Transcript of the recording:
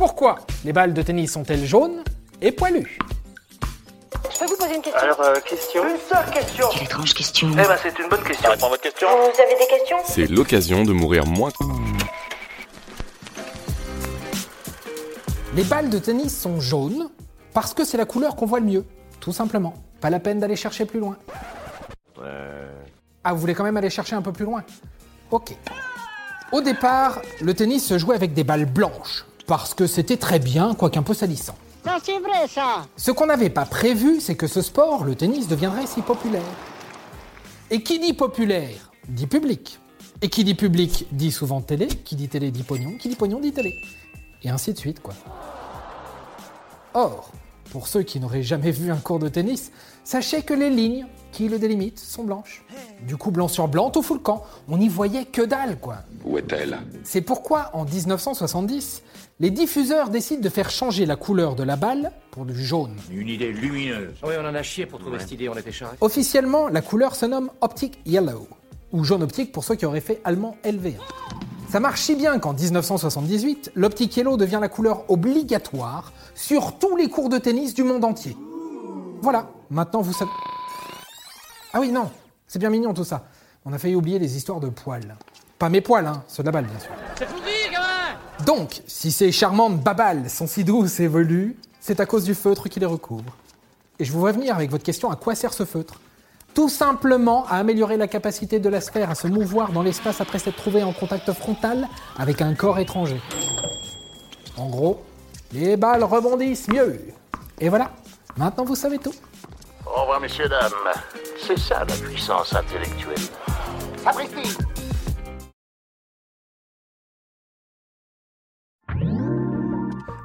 Pourquoi les balles de tennis sont-elles jaunes et poilues Je peux vous poser une question Alors, euh, question Une seule question Quelle étrange question. Eh ben, c'est une bonne question. Répond à votre question Vous avez des questions? C'est l'occasion de mourir moins. Les balles de tennis sont jaunes parce que c'est la couleur qu'on voit le mieux, tout simplement. Pas la peine d'aller chercher plus loin. Ah, vous voulez quand même aller chercher un peu plus loin? Ok. Au départ, le tennis se jouait avec des balles blanches, parce que c'était très bien, quoique un peu salissant. Ça, c'est vrai, ça. Ce qu'on n'avait pas prévu, c'est que ce sport, le tennis, deviendrait si populaire. Et qui dit populaire, dit public. Et qui dit public, dit souvent télé. Qui dit télé, dit pognon. Qui dit pognon, dit télé. Et ainsi de suite, quoi. Or, pour ceux qui n'auraient jamais vu un cours de tennis, sachez que les lignes qui le délimitent sont blanches. Du coup, blanc sur blanc, tout fout le camp. On n'y voyait que dalle, quoi. Où est-elle? C'est pourquoi, en 1970, les diffuseurs décident de faire changer la couleur de la balle pour du jaune. Une idée lumineuse. Oui, on en a chié pour trouver cette idée, on était charrés. Officiellement, la couleur se nomme Optic Yellow, ou jaune optique pour ceux qui auraient fait allemand LV1. Ça marche si bien qu'en 1978, l'Optic Yellow devient la couleur obligatoire sur tous les cours de tennis du monde entier. Voilà, maintenant vous savez. Ah oui, non, c'est bien mignon tout ça. On a failli oublier les histoires de poils. Pas mes poils, hein, ceux de la balle, bien sûr. C'est foutu, gamin Donc, si ces charmantes babales sont si douces et velues, c'est à cause du feutre qui les recouvre. Et je vous vois venir avec votre question à quoi sert ce feutre? Tout simplement à améliorer la capacité de la sphère à se mouvoir dans l'espace après s'être trouvé en contact frontal avec un corps étranger. En gros, les balles rebondissent mieux. Et voilà, maintenant vous savez tout. Au revoir, messieurs, dames. C'est ça la puissance intellectuelle. Sapristi